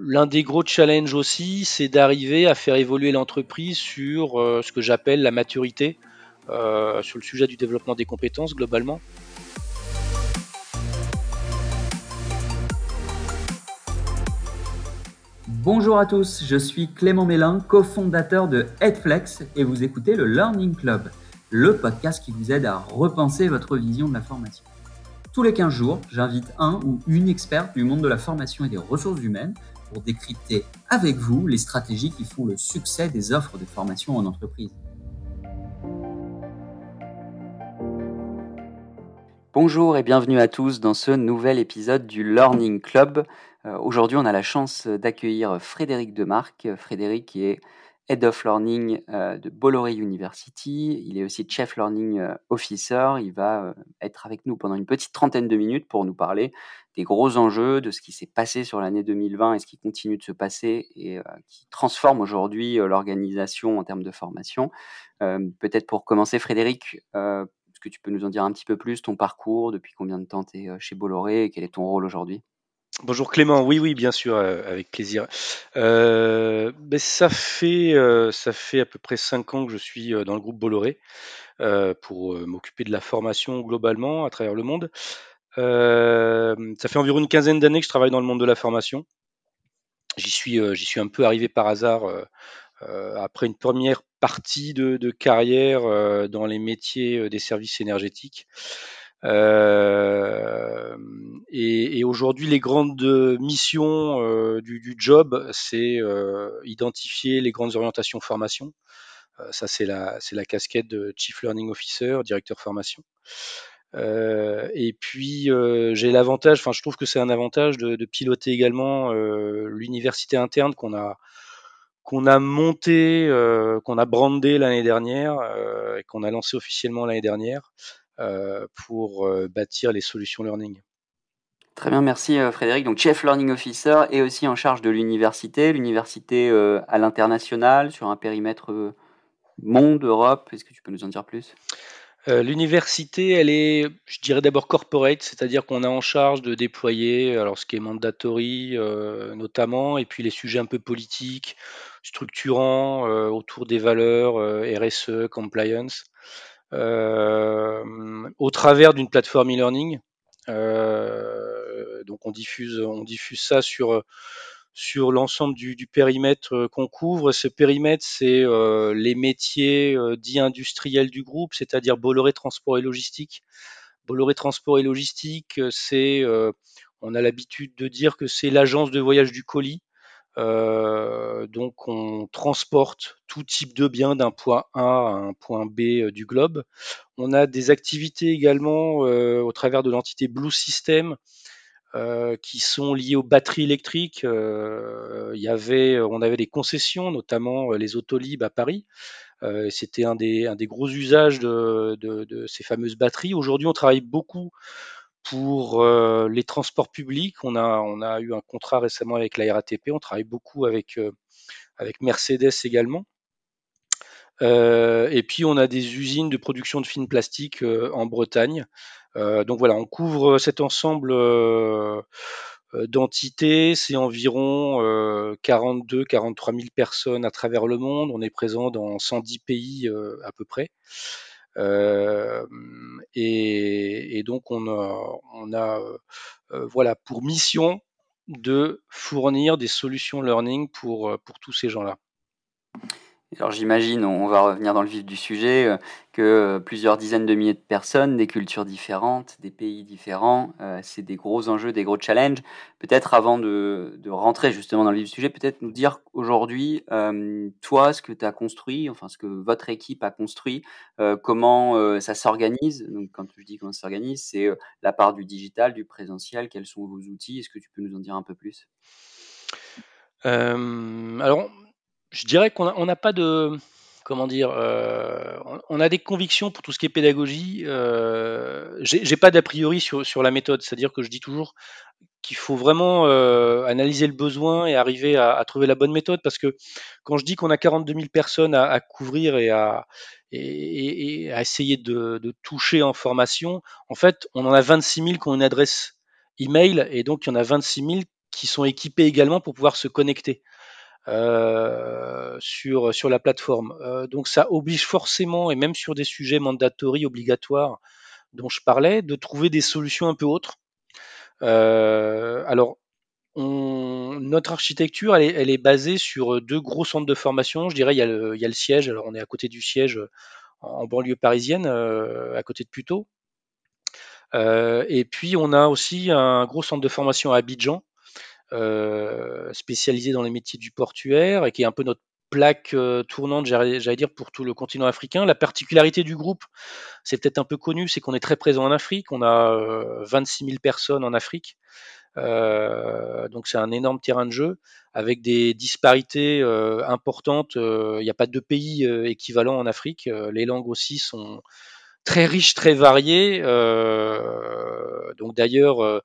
L'un des gros challenges aussi, c'est d'arriver à faire évoluer l'entreprise sur euh, ce que j'appelle la maturité, euh, sur le sujet du développement des compétences globalement. Bonjour à tous, je suis Clément Mélin, cofondateur de Headflex et vous écoutez le Learning Club, le podcast qui vous aide à repenser votre vision de la formation. Tous les 15 jours, j'invite un ou une experte du monde de la formation et des ressources humaines pour décrypter avec vous les stratégies qui font le succès des offres de formation en entreprise. Bonjour et bienvenue à tous dans ce nouvel épisode du Learning Club. Euh, aujourd'hui, on a la chance d'accueillir Frédéric Demarque. Frédéric est Head of Learning euh, de Bolloré University. Il est aussi Chief Learning euh, Officer. Il va euh, être avec nous pendant une petite trentaine de minutes pour nous parler des gros enjeux, de ce qui s'est passé sur l'année 2020 et ce qui continue de se passer et qui transforme aujourd'hui l'organisation en termes de formation. Peut-être pour commencer, Frédéric, est-ce que tu peux nous en dire un petit peu plus, ton parcours, depuis combien de temps tu es chez Bolloré et quel est ton rôle aujourd'hui? Bonjour Clément, oui oui bien sûr euh, avec plaisir. Euh, ben, ça fait euh, ça fait à peu près cinq ans que je suis dans le groupe Bolloré pour m'occuper de la formation globalement à travers le monde. ça fait environ une quinzaine d'années que je travaille dans le monde de la formation. J'y suis un peu arrivé par hasard après une première partie de carrière dans les métiers des services énergétiques. Euh, et, et aujourd'hui, les grandes missions euh, du, du, job, c'est euh, identifier les grandes orientations formation. ça, c'est la, la casquette de Chief Learning Officer, directeur formation. Euh, et puis euh, j'ai l'avantage, enfin je trouve que c'est un avantage de, de piloter également euh, l'université interne qu'on a qu'on a monté, qu'on a brandé l'année dernière et qu'on a lancé officiellement l'année dernière. Euh, pour euh, bâtir les solutions learning. Très bien, merci euh, Frédéric. Donc, Chief Learning Officer et aussi en charge de l'université, l'université à l'international, sur un périmètre monde, Europe. Est-ce que tu peux nous en dire plus? L'université, elle est, je dirais d'abord corporate, c'est-à-dire qu'on a en charge de déployer alors ce qui est mandatory notamment, et puis les sujets un peu politiques, structurants autour des valeurs RSE, compliance. Euh, au travers d'une plateforme e-learning. Euh, donc on diffuse, on diffuse ça sur sur l'ensemble du, du, périmètre qu'on couvre. Ce périmètre, c'est euh, les métiers euh, dits industriels du groupe, c'est-à-dire Bolloré Transport et Logistique. Bolloré Transport et Logistique, c'est, euh, on a l'habitude de dire que c'est l'agence de voyage du colis. Euh, donc on transporte tout type de biens d'un point A à un point B euh, du globe. On a des activités également euh, au travers de l'entité Blue System qui sont liées aux batteries électriques. il y avait, on avait des concessions, notamment les Autolib à Paris. C'était un des, gros usages de ces fameuses batteries. Aujourd'hui, on travaille beaucoup pour euh, les transports publics, on a, eu un contrat récemment avec la RATP, on travaille beaucoup avec, euh, Mercedes également. Euh, et puis on a des usines de production de films plastiques en Bretagne. donc voilà, on couvre cet ensemble d'entités, c'est environ 42-43 000 personnes à travers le monde. On est présent dans 110 pays à peu près. Euh, et, donc on a, on a euh, voilà pour mission de fournir des solutions learning pour, pour tous ces gens-là. Alors j'imagine, on va revenir dans le vif du sujet, euh, que euh, plusieurs dizaines de milliers de personnes, des cultures différentes, des pays différents, euh, c'est des gros enjeux, des gros challenges. Peut-être avant de, rentrer justement dans le vif du sujet, peut-être nous dire aujourd'hui, toi, ce que tu as construit, enfin ce que votre équipe a construit, comment ça s'organise? Donc quand je dis comment ça s'organise, c'est la part du digital, du présentiel, quels sont vos outils, est-ce que tu peux nous en dire un peu plus? Alors je dirais qu'on n'a pas de comment dire, euh, on a des convictions pour tout ce qui est pédagogie. Euh, J'ai pas d'a priori sur, la méthode, c'est-à-dire que je dis toujours qu'il faut vraiment euh, analyser le besoin et arriver à, trouver la bonne méthode, parce que quand je dis qu'on a 42 000 personnes à, couvrir et à, et, et à essayer de, de, toucher en formation, en fait, on en a 26 000 qui ont une adresse email, et donc il y en a 26 000 qui sont équipés également pour pouvoir se connecter sur, sur la plateforme. donc ça oblige forcément, et même sur des sujets mandatory, obligatoires, dont je parlais, de trouver des solutions un peu autres. alors, on, notre architecture, elle est, basée sur deux gros centres de formation. Je dirais, il y, a le, il y a le siège. Alors, on est à côté du siège en banlieue parisienne, à côté de Puteaux. Euh, et puis, on a aussi un gros centre de formation à Abidjan, euh, spécialisé dans les métiers du portuaire et qui est un peu notre plaque euh, tournante, j'allais dire, pour tout le continent africain. La particularité du groupe, c'est peut-être un peu connu, c'est qu'on est très présent en Afrique. On a 26 000 personnes en Afrique. Euh, donc c'est un énorme terrain de jeu avec des disparités euh, importantes. Il n'y a pas de pays équivalents en Afrique. les langues aussi sont très riches, très variées. donc d'ailleurs,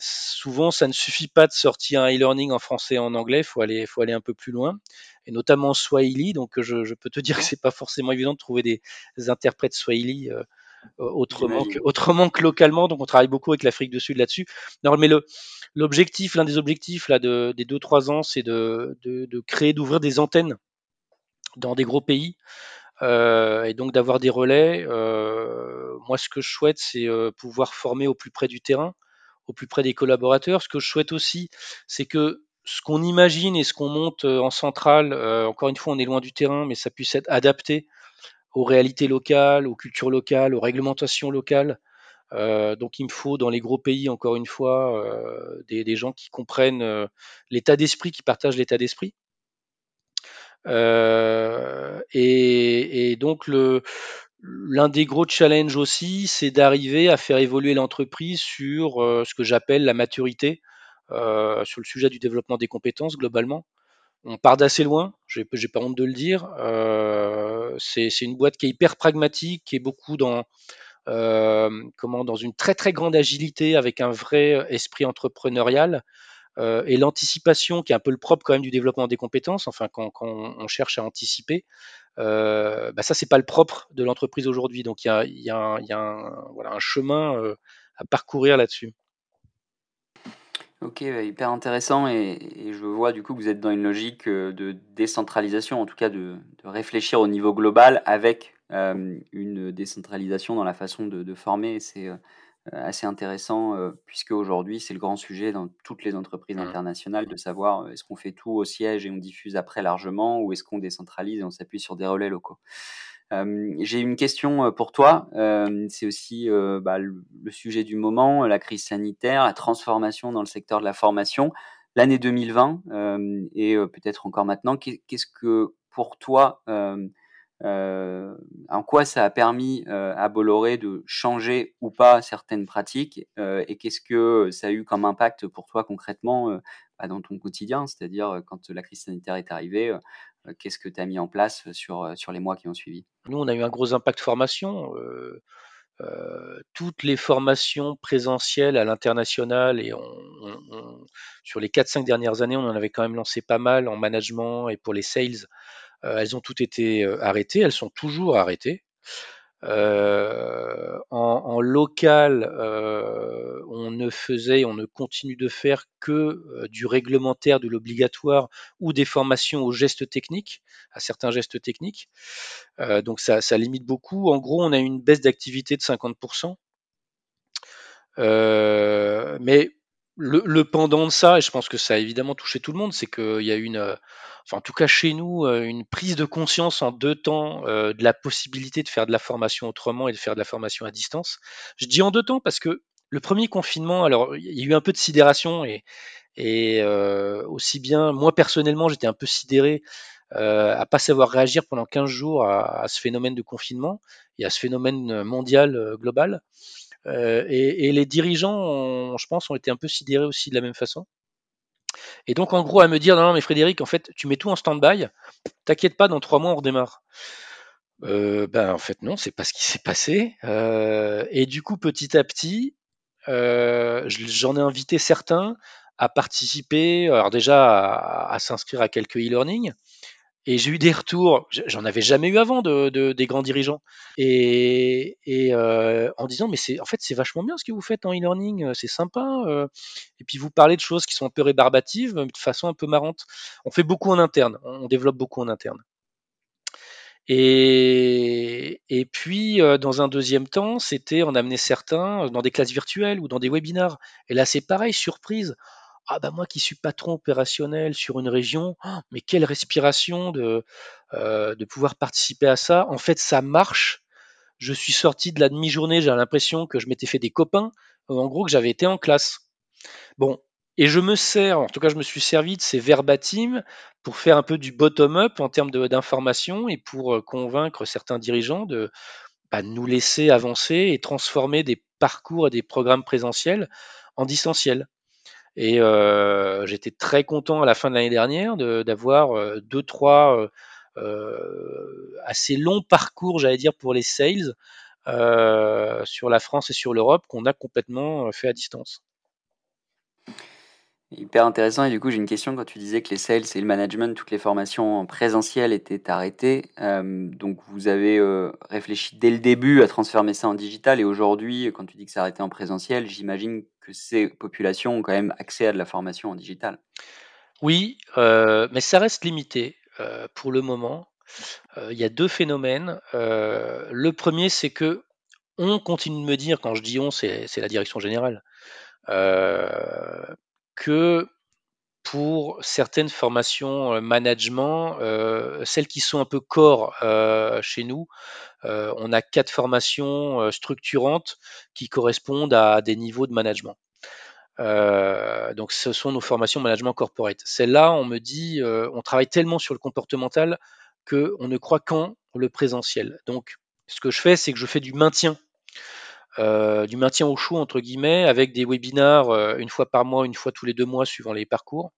souvent, ça ne suffit pas de sortir un e-learning en français et en anglais, il faut aller, faut aller un peu plus loin, et notamment en Swahili. Donc, je, peux te dire que c'est pas forcément évident de trouver des, interprètes Swahili euh, autrement, que, autrement que localement. Donc, on travaille beaucoup avec l'Afrique du Sud là-dessus. Non, mais le, l'objectif, l'un des objectifs là de, des deux trois ans, c'est de, de, créer, d'ouvrir des antennes dans des gros pays. Euh, et donc d'avoir des relais. Euh, moi, ce que je souhaite, c'est pouvoir former au plus près du terrain, au plus près des collaborateurs. Ce que je souhaite aussi, c'est que ce qu'on imagine et ce qu'on monte euh, en centrale, euh, encore une fois, on est loin du terrain, mais ça puisse être adapté aux réalités locales, aux cultures locales, aux réglementations locales. Euh, donc il me faut dans les gros pays, encore une fois, des, gens qui comprennent l'état d'esprit, qui partagent l'état d'esprit. Et, donc L'un des gros challenges aussi, c'est d'arriver à faire évoluer l'entreprise sur euh, ce que j'appelle la maturité, euh, sur le sujet du développement des compétences globalement. On part d'assez loin, j'ai pas honte de le dire. Euh, c'est une boîte qui est hyper pragmatique, qui est beaucoup dans, comment, dans une très très grande agilité avec un vrai esprit entrepreneurial. Et l'anticipation, qui est un peu le propre quand même du développement des compétences, enfin quand, on cherche à anticiper, euh, bah ça c'est pas le propre de l'entreprise aujourd'hui. Donc il y a, un, chemin euh, à parcourir là-dessus. Ok, bah, hyper intéressant et, je vois du coup que vous êtes dans une logique euh, de décentralisation, en tout cas de, réfléchir au niveau global avec euh, une décentralisation dans la façon de, former. Euh, assez intéressant, euh, puisque aujourd'hui, c'est le grand sujet dans toutes les entreprises mmh. internationales de savoir euh, est-ce qu'on fait tout au siège et on diffuse après largement, ou est-ce qu'on décentralise et on s'appuie sur des relais locaux. J'ai une question pour toi. c'est aussi bah, le, sujet du moment, la crise sanitaire, la transformation dans le secteur de la formation. L'année 2020 et peut-être encore maintenant, qu'est-ce que pour toi euh, en quoi ça a permis euh, à Bolloré de changer ou pas certaines pratiques euh, et qu'est-ce que ça a eu comme impact pour toi concrètement bah, dans ton quotidien, c'est-à-dire quand la crise sanitaire est arrivée, qu'est-ce que tu as mis en place sur, sur les mois qui ont suivi? Nous, on a eu un gros impact formation. toutes les formations présentielles à l'international et sur les 4-5 dernières années, on en avait quand même lancé pas mal en management et pour les sales euh, elles ont toutes été euh, arrêtées, elles sont toujours arrêtées. Euh, en, local, on ne faisait, on ne continue de faire que du réglementaire, de l'obligatoire ou des formations aux gestes techniques, à certains gestes techniques. donc ça, ça, limite beaucoup. En gros, on a une baisse d'activité de 50%. mais le, pendant de ça, et je pense que ça a évidemment touché tout le monde, c'est qu'il y a une, euh, enfin en tout cas chez nous, euh, une prise de conscience en deux temps euh, de la possibilité de faire de la formation autrement et de faire de la formation à distance. Je dis en deux temps parce que le premier confinement, alors il y a eu un peu de sidération et, aussi bien moi personnellement j'étais un peu sidéré à pas savoir réagir pendant 15 jours à, ce phénomène de confinement et à ce phénomène mondial global. Euh, et, les dirigeants, je pense, ont été un peu sidérés aussi de la même façon. Et donc, en gros, à me dire, non, non, mais Frédéric, en fait, tu mets tout en stand-by, t'inquiète pas, dans trois mois, on redémarre. Euh, ben, en fait, non, c'est pas ce qui s'est passé. Euh, et du coup, petit à petit, j'en ai invité certains à participer, alors déjà à, à s'inscrire à quelques e-learning, Et j'ai eu des retours, j'en avais jamais eu avant de, des grands dirigeants, et, euh, en disant mais en fait c'est vachement bien ce que vous faites en e-learning, euh, c'est sympa. Euh. et puis vous parlez de choses qui sont un peu rébarbatives, de façon un peu marrante. On fait beaucoup en interne, on développe beaucoup en interne. Et, et puis, dans un deuxième temps, c'était on amenait certains dans des classes virtuelles ou dans des webinars. Et là, c'est pareil, surprise. Ah bah moi qui suis patron opérationnel sur une région, oh, mais quelle respiration de, euh, de pouvoir participer à ça. En fait, ça marche. Je suis sorti de la demi-journée, j'ai l'impression que je m'étais fait des copains, en gros que j'avais été en classe. Bon, et je me sers, en tout cas je me suis servi de ces verbatim pour faire un peu du bottom-up en termes d'information et pour euh, convaincre certains dirigeants de bah, nous laisser avancer et transformer des parcours et des programmes présentiels en distanciel. Et euh, j'étais très content à la fin de l'année dernière d'avoir euh, deux, trois euh, assez longs parcours, j'allais dire, pour les sales sur la France et sur l'Europe qu'on a complètement fait à distance. Hyper intéressant. Et du coup, j'ai une question. Quand tu disais que les sales et le management, toutes les formations en présentiel étaient arrêtées, euh, donc vous avez euh, réfléchi dès le début à transformer ça en digital. Et aujourd'hui, quand tu dis que c'est arrêté en présentiel, j'imagine que ces populations ont quand même accès à de la formation en digital. Oui, euh, mais ça reste limité pour le moment. Il y a deux phénomènes. le premier, c'est que on continue de me dire, quand je dis on, c'est la direction générale, que pour certaines formations euh, management, euh, celles qui sont un peu corps euh, chez nous, on a quatre formations structurantes qui correspondent à des niveaux de management. donc ce sont nos formations management corporate. Celles-là, on me dit, on travaille tellement sur le comportemental qu'on ne croit qu'en le présentiel. Donc ce que je fais, c'est que je fais du maintien euh, du maintien au chaud entre guillemets, avec des webinars euh, une fois par mois, une fois tous les deux mois, suivant les parcours,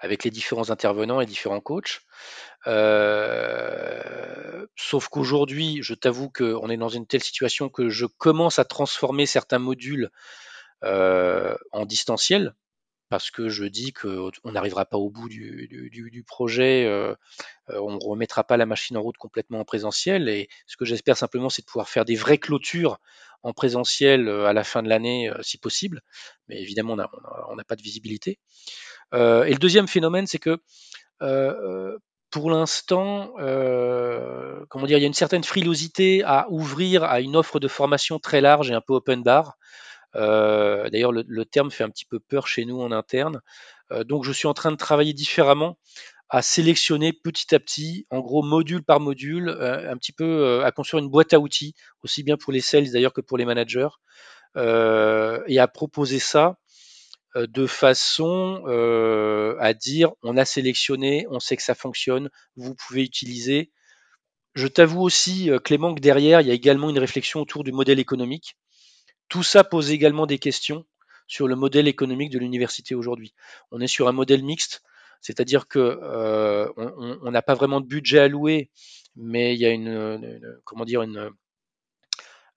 avec les différents intervenants et différents coachs. Euh, sauf qu'aujourd'hui, je t'avoue qu'on est dans une telle situation que je commence à transformer certains modules en distanciel, parce que je dis qu'on n'arrivera pas au bout du, projet, on ne remettra pas la machine en route complètement en présentiel. Et ce que j'espère simplement, c'est de pouvoir faire des vraies clôtures en présentiel à la fin de l'année, si possible. Mais évidemment, on n'a pas de visibilité. et le deuxième phénomène, c'est que pour l'instant, comment dire, il y a une certaine frilosité à ouvrir à une offre de formation très large et un peu open bar. Euh, d'ailleurs, le, terme fait un petit peu peur chez nous en interne. Euh, donc, je suis en train de travailler différemment à sélectionner petit à petit, en gros module par module, euh, un petit peu à construire une boîte à outils, aussi bien pour les sales d'ailleurs que pour les managers, et à proposer ça de façon à dire on a sélectionné, on sait que ça fonctionne, vous pouvez utiliser. Je t'avoue aussi, Clément, que derrière, il y a également une réflexion autour du modèle économique. Tout ça pose également des questions sur le modèle économique de l'université aujourd'hui. On est sur un modèle mixte, c'est-à-dire que euh, on n'a pas vraiment de budget alloué, mais il y a une, comment dire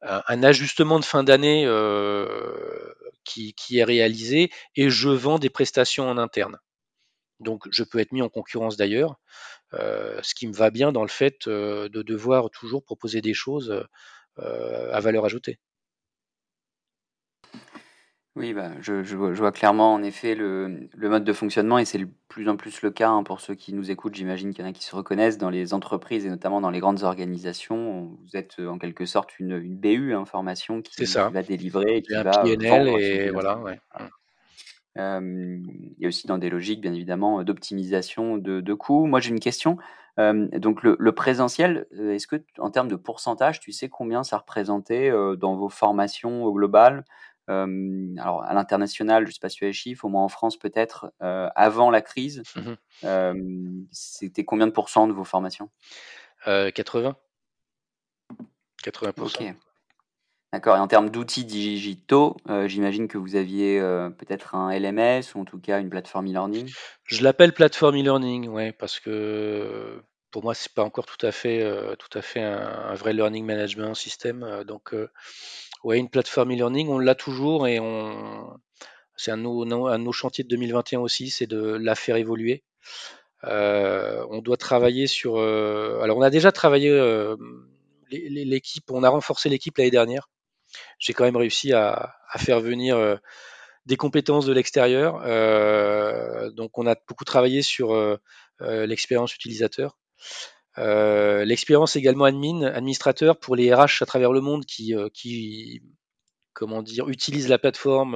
un ajustement de fin d'année euh, qui, est réalisé et je vends des prestations en interne. Donc je peux être mis en concurrence d'ailleurs, euh, ce qui me va bien dans le fait de devoir toujours proposer des choses à valeur ajoutée. Oui, bah, je, vois, clairement en effet le, mode de fonctionnement et c'est de plus en plus le cas hein, pour ceux qui nous écoutent. J'imagine qu'il y en a qui se reconnaissent dans les entreprises et notamment dans les grandes organisations. Vous êtes euh, en quelque sorte une, BU, hein, formation qui, va délivrer et qui va et voilà. Euh, il y a aussi dans des logiques, bien évidemment, d'optimisation de, coûts. Moi, j'ai une question. Euh, donc, le, le présentiel, est-ce que, en termes de pourcentage, tu sais combien ça représentait dans vos formations au global alors à l'international, je ne sais pas si tu as les chiffres, au moins en France peut-être, avant la crise, mmh c'était combien de pourcents de vos formations? 80. 80%. Ok. D'accord. Et en termes d'outils digitaux, j'imagine que vous aviez peut-être un LMS ou en tout cas une plateforme e-learning? Je l'appelle plateforme e-learning, ouais, parce que pour moi c'est pas encore tout à fait, tout à fait un, vrai learning management système. donc Ouais, une plateforme e-learning, on l'a toujours et on c'est un de nos, un de nos chantiers de 2021 aussi, c'est de la faire évoluer. on doit travailler sur. alors, on a déjà travaillé l'équipe, on a renforcé l'équipe l'année dernière. J'ai quand même réussi à, faire venir des compétences de l'extérieur. donc, on a beaucoup travaillé sur l'expérience utilisateur. L'expérience également admin, administrateur pour les RH à travers le monde qui, qui comment dire, utilisent la plateforme,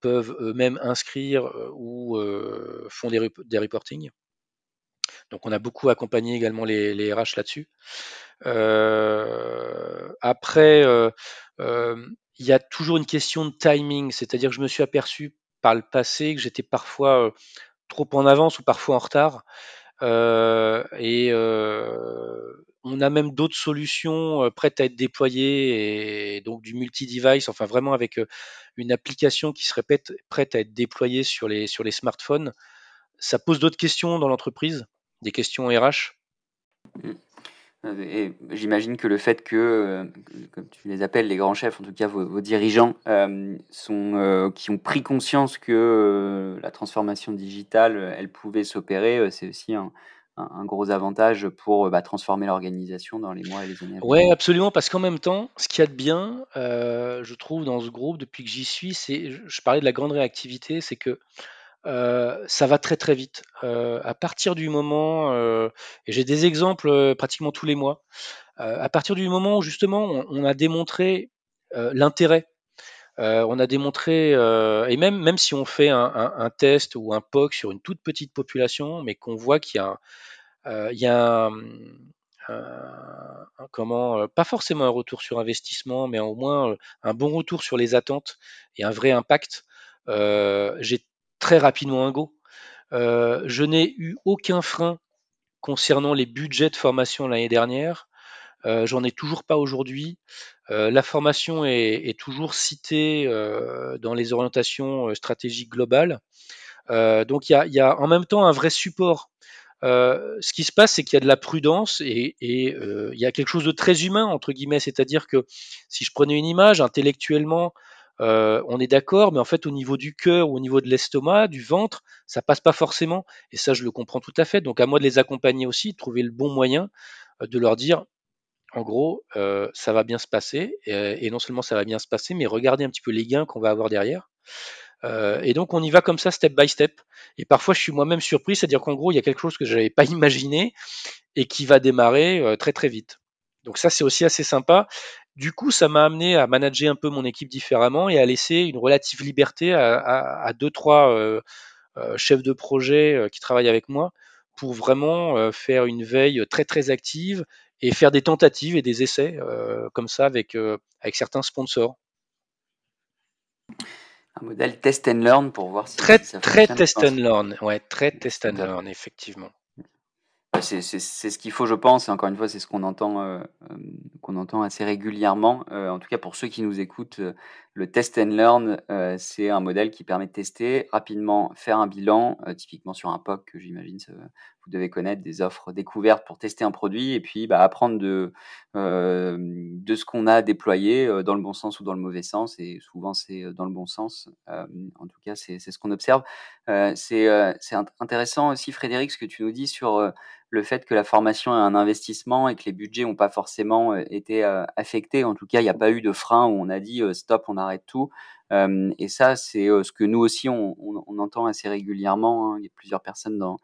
peuvent eux-mêmes inscrire ou font des, des reportings. Donc on a beaucoup accompagné également les, les RH là-dessus. après, il y a toujours une question de timing, c'est-à-dire que je me suis aperçu par le passé que j'étais parfois trop en avance ou parfois en retard. Et on a même d'autres solutions prêtes à être déployées et donc du multi-device, enfin vraiment avec une application qui serait prête à être déployée sur les, sur les smartphones. Ça pose d'autres questions dans l'entreprise, des questions RH. Mmh. Et j'imagine que le fait que, comme tu les appelles, les grands chefs, en tout cas vos, dirigeants, sont, qui ont pris conscience que la transformation digitale, elle pouvait s'opérer, c'est aussi un, gros avantage pour bah, transformer l'organisation dans les mois et les années. Oui, absolument, parce qu'en même temps, ce qu'il y a de bien, euh, je trouve, dans ce groupe, depuis que j'y suis, c'est, je parlais de la grande réactivité, c'est que euh, ça va très très vite. Euh, à partir du moment, et j'ai des exemples pratiquement tous les mois, à partir du moment où justement on, a démontré l'intérêt on a démontré, et même, même si on fait un, un, test ou un POC sur une toute petite population, mais qu'on voit qu'il y a, il y a un, comment, pas forcément un retour sur investissement, mais au moins un bon retour sur les attentes et un vrai impact, j'ai très rapidement un go. je n'ai eu aucun frein concernant les budgets de formation l'année dernière. J'en ai toujours pas aujourd'hui. la formation est, toujours citée dans les orientations stratégiques globales. donc il y a, en même temps un vrai support euh, ce qui se passe, c'est qu'il y a de la prudence et, euh, il y a quelque chose de très humain, entre guillemets. C'est-à-dire que si je prenais une image, intellectuellement, euh, on est d'accord, mais en fait, au niveau du cœur au niveau de l'estomac, du ventre, ça passe pas forcément. Et ça, je le comprends tout à fait. Donc, à moi de les accompagner aussi, de trouver le bon moyen de leur dire, en gros, ça va bien se passer. Et, non seulement ça va bien se passer, mais regardez un petit peu les gains qu'on va avoir derrière. Euh, et donc on y va comme ça, step by step. Et parfois je suis moi-même surpris, c'est-à-dire qu'en gros il y a quelque chose que je n'avais pas imaginé et qui va démarrer euh, très très vite. Donc ça c'est aussi assez sympa. Du coup ça m'a amené à manager un peu mon équipe différemment et à laisser une relative liberté à, deux trois euh, chefs de projet qui travaillent avec moi pour vraiment faire une veille très très active et faire des tentatives et des essais comme ça avec, avec certains sponsors. Un modèle test and learn pour voir si très, ça Très test and learn, ouais, très test and learn, effectivement. C'est ce qu'il faut, je pense, et encore une fois, c'est ce qu'on entend, euh, euh, qu'on entend assez régulièrement. Euh, en tout cas, pour ceux qui nous écoutent, le test and learn, c'est un modèle qui permet de tester rapidement, faire un bilan, typiquement sur un POC, que j'imagine vous devez connaître des offres découvertes pour tester un produit et puis bah, apprendre de, de ce qu'on a déployé dans le bon sens ou dans le mauvais sens. Et souvent, c'est dans le bon sens. en tout cas, c'est ce qu'on observe. c'est intéressant aussi, Frédéric, ce que tu nous dis sur le fait que la formation est un investissement et que les budgets n'ont pas forcément été affectés. En tout cas, il n'y a pas eu de frein où on a dit stop, on arrête tout et ça, c'est ce que nous aussi, on, entend assez régulièrement. Hein. Il y a plusieurs personnes dans,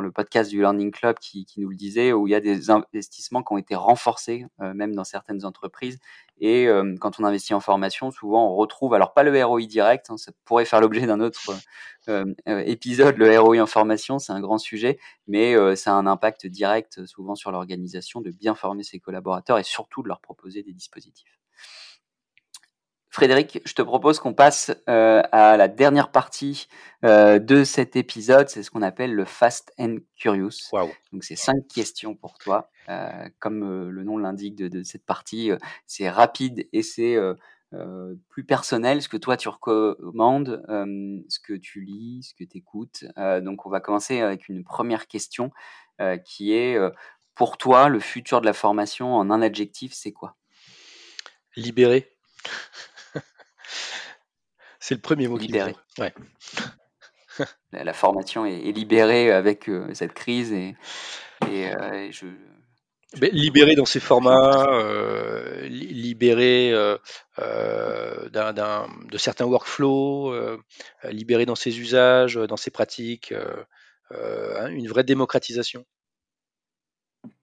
le podcast du Learning Club qui, nous le disaient, où il y a des investissements qui ont été renforcés, même dans certaines entreprises. Et quand on investit en formation, souvent, on retrouve, alors pas le ROI direct, hein, ça pourrait faire l'objet d'un autre épisode, le ROI en formation, c'est un grand sujet, mais ça a un impact direct souvent sur l'organisation de bien former ses collaborateurs et surtout de leur proposer des dispositifs. Frédéric, je te propose qu'on passe euh, à la dernière partie euh, de cet épisode. C'est ce qu'on appelle le Fast and Curious. Donc, c'est cinq questions pour toi. Euh, comme le nom l'indique de, cette partie, c'est rapide et c'est plus personnel. Ce que toi, tu recommandes, ce que tu lis, ce que tu écoutes. donc, on va commencer avec une première question qui est, pour toi, le futur de la formation en un adjectif, c'est quoi? Libéré. C'est le premier mot qui Libéré. Ouais. la, formation est, libérée avec cette crise et, et, je, libéré dans ses formats, euh, libéré euh, euh, de certains workflows, libéré dans ses usages, dans ses pratiques, une vraie démocratisation.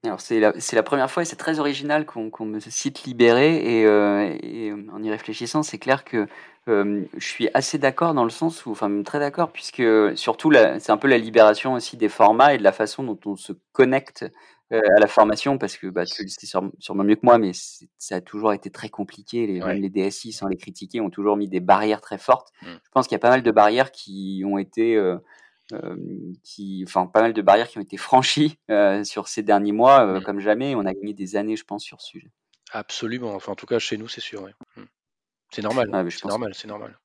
Alors c'est la, la, première fois et c'est très original qu'on me cite libéré et, et, en y réfléchissant, c'est clair que je suis assez d'accord dans le sens où, enfin très d'accord, puisque surtout c'est un peu la libération aussi des formats et de la façon dont on se connecte euh, à la formation parce que bah, tu le sais sûrement mieux que moi, mais ça a toujours été très compliqué. Les, Même les DSI, sans les critiquer, ont toujours mis des barrières très fortes. Mmh. Je pense qu'il y a pas mal de barrières qui ont été, euh, euh, qui, enfin, pas mal de barrières qui ont été franchies sur ces derniers mois, mmh. comme jamais. On a gagné des années, je pense, sur ce sujet. Absolument. Enfin, en tout cas, chez nous, c'est sûr. Mmh. C'est normal. c'est normal. C'est normal.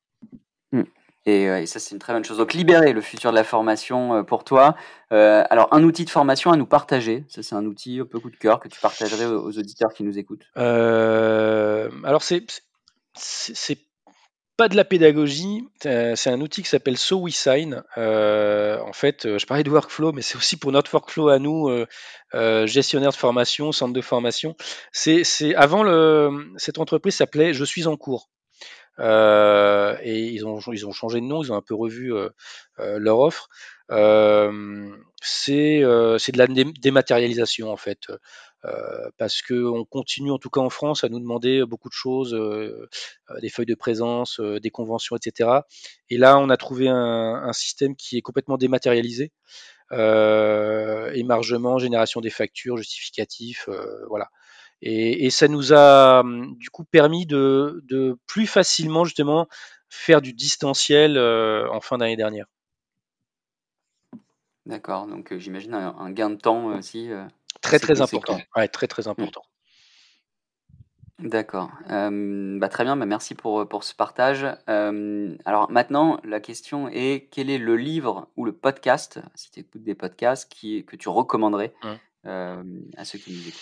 Euh, et, ça, c'est une très bonne chose. Donc, libérer le futur de la formation euh, pour toi. Euh, alors, un outil de formation à nous partager. Ça, c'est un outil un peu coup de cœur que tu partagerais aux, auditeurs qui nous écoutent. alors, c'est c'est pas de la pédagogie. C'est un outil qui s'appelle SoWeSign. en fait, je parlais de workflow, mais c'est aussi pour notre workflow à nous, gestionnaire de formation, centre de formation. C'est avant cette entreprise s'appelait Je suis en cours. Euh, et ils ont, changé de nom, ils ont un peu revu euh, euh, leur offre. c'est de la dématérialisation en fait. Euh, parce qu'on continue, en tout cas en France, à nous demander beaucoup de choses, euh, des feuilles de présence, euh, des conventions, etc. Et là, on a trouvé un, système qui est complètement dématérialisé. émargement, génération des factures, justificatifs, voilà. Et, ça nous a hum, du coup permis de, plus facilement justement faire du distanciel euh, en fin d'année dernière. D'accord, donc euh, j'imagine un, gain de temps aussi. Euh, très très important. Ouais, très très important. D'accord. bah, très bien, bah, merci pour, pour ce partage. alors maintenant, la question est quel est le livre ou le podcast, si tu écoutes des podcasts, qui, que tu recommanderais mmh. à ceux qui nous écoutent?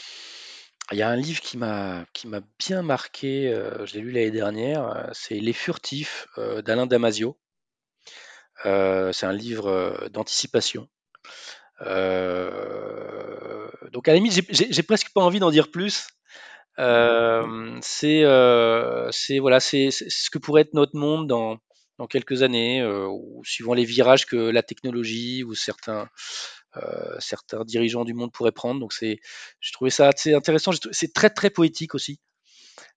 Il y a un livre qui m'a qui m'a bien marqué, euh, je l'ai lu l'année dernière, euh, c'est Les Furtifs euh, d'Alain Damasio. c'est un livre d'anticipation. Donc à la limite, j'ai presque pas envie d'en dire plus. c'est c'est voilà, c'est ce que pourrait être notre monde dans quelques années, ou suivant les virages que la technologie ou certains euh, dirigeants du monde pourraient prendre. Donc c'est, j'ai trouvé ça assez intéressant. C'est très très poétique aussi.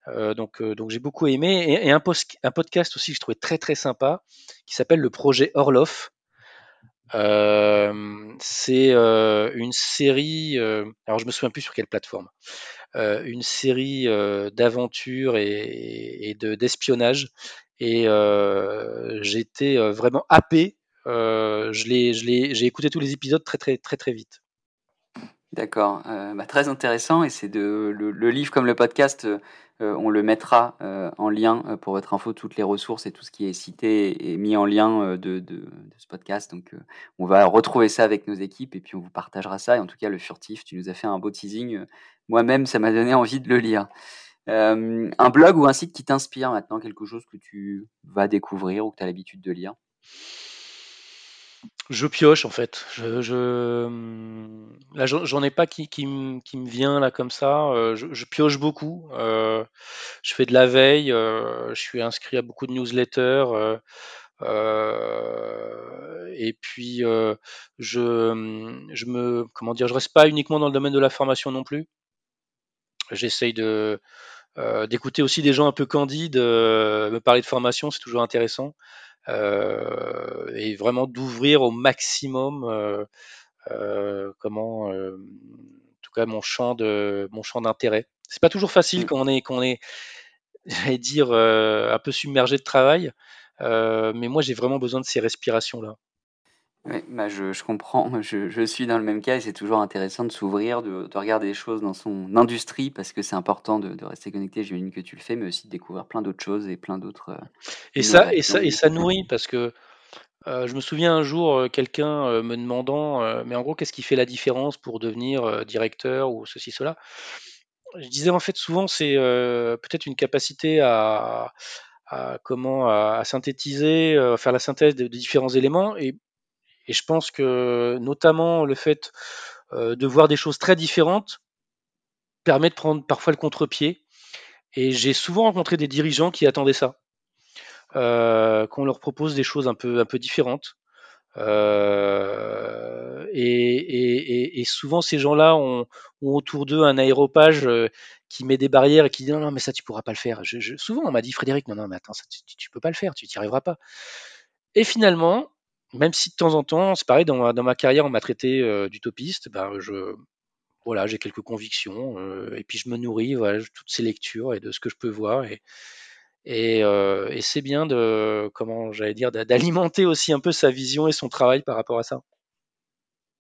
Euh, donc, euh, donc j'ai beaucoup aimé et, un, post, un, podcast aussi que je trouvais très très sympa qui s'appelle le projet Orloff. C'est une série, alors je me souviens plus sur quelle plateforme, une série d'aventures et, et de, d'espionnage et j'étais vraiment happé euh, j'ai écouté tous les épisodes très très très très vite. D'accord, euh, bah, très intéressant et c'est de le, livre comme le podcast, euh, on le mettra en lien pour votre info, toutes les ressources et tout ce qui est cité et mis en lien de, de, ce podcast. Donc on va retrouver ça avec nos équipes et puis on vous partagera ça. Et en tout cas, le furtif, tu nous as fait un beau teasing. Moi-même, ça m'a donné envie de le lire. un blog ou un site qui t'inspire maintenant, quelque chose que tu vas découvrir ou que tu as l'habitude de lire? Je pioche en fait. Je, je là, j'en ai pas qui, qui, me vient là comme ça. Euh, je, pioche beaucoup. Euh, je fais de la veille. Euh, je suis inscrit à beaucoup de newsletters. et puis je, je me comment dire, je reste pas uniquement dans le domaine de la formation non plus. J'essaye de d'écouter aussi des gens un peu candides me parler de formation, c'est toujours intéressant. Euh, et vraiment d'ouvrir au maximum euh, euh, comment en tout cas mon champ de mon champ d'intérêt. C'est pas toujours facile mmh. quand on est quand on est j'allais dire un peu submergé de travail, mais moi j'ai vraiment besoin de ces respirations là. Oui, bah je, je comprends. Je, je, suis dans le même cas et c'est toujours intéressant de s'ouvrir, de, de, regarder les choses dans son industrie parce que c'est important de, de, rester connecté. J'imagine que tu le fais, mais aussi de découvrir plein d'autres choses et plein d'autres. Euh, et ça, et ça, et ça nourrit parce que euh, je me souviens un jour euh, quelqu'un euh, me demandant, mais en gros, qu'est-ce qui fait la différence pour devenir directeur ou ceci, cela? Je disais en fait souvent, c'est peut-être une capacité à à comment à, synthétiser, à faire la synthèse des différents éléments. Et, et, je pense que notamment le fait de voir des choses très différentes permet de prendre parfois le contre-pied. Et j'ai souvent rencontré des dirigeants qui attendaient ça, euh, qu'on leur propose des choses un peu, un peu différentes. Euh, et, souvent, ces gens-là ont, autour d'eux un aéropage euh, qui met des barrières et qui dit non, non, mais ça, tu pourras pas le faire. Souvent, on m'a dit Frédéric, non, non, mais attends, tu, tu peux pas le faire, tu n'y arriveras pas. Et finalement, même si de temps en temps, c'est pareil, dans ma, dans ma carrière, on m'a traité euh, d'utopiste, ben, je, voilà, j'ai quelques convictions euh, et puis je me nourris voilà, de toutes ces lectures et de ce que je peux voir et, et, euh, c'est bien de comment j'allais dire d'alimenter aussi un peu sa vision et son travail par rapport à ça.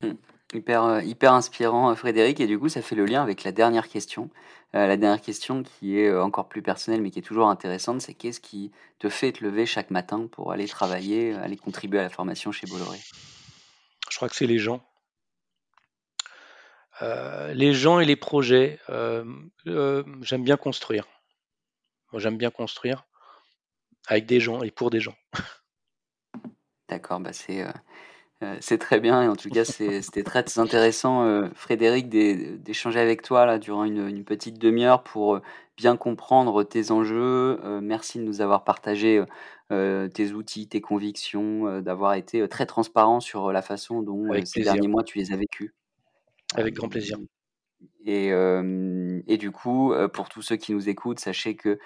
Mmh. Hyper, euh, hyper inspirant, Frédéric. Et du coup, ça fait le lien avec la dernière question. Euh, la dernière question qui est encore plus personnelle, mais qui est toujours intéressante, c'est qu'est-ce qui te fait te lever chaque matin pour aller travailler, aller contribuer à la formation chez Bolloré? Je crois que c'est les gens. Euh, les gens et les projets. Euh, euh, j'aime bien construire. Moi, j'aime bien construire avec des gens et pour des gens. D'accord, bah c'est c'est très bien et en tout cas c'était très intéressant, Frédéric, d'échanger avec toi là durant une, une petite demi-heure pour bien comprendre tes enjeux. merci de nous avoir partagé tes outils, tes convictions, d'avoir été très transparent sur la façon dont ces derniers mois tu les as vécus. Avec grand plaisir. Et, et, du coup, pour tous ceux qui nous écoutent, sachez que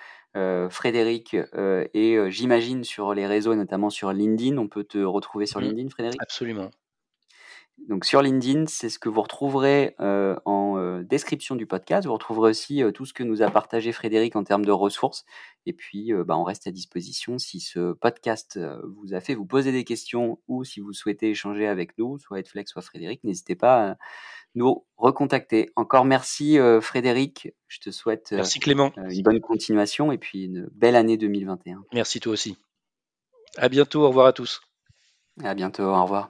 Frédéric est, j'imagine, sur les réseaux et notamment sur LinkedIn. On peut te retrouver sur mmh. LinkedIn, Frédéric? Absolument. Donc sur LinkedIn, c'est ce que vous retrouverez en description du podcast. Vous retrouverez aussi tout ce que nous a partagé Frédéric en termes de ressources. Et puis, bah, on reste à disposition si ce podcast vous a fait vous poser des questions ou si vous souhaitez échanger avec nous, soit Edflex, soit Frédéric, n'hésitez pas à nous recontacter. Encore merci Frédéric. Je te souhaite merci, Clément. une bonne continuation et puis une belle année 2021. Merci toi aussi. À bientôt. Au revoir à tous. À bientôt. Au revoir.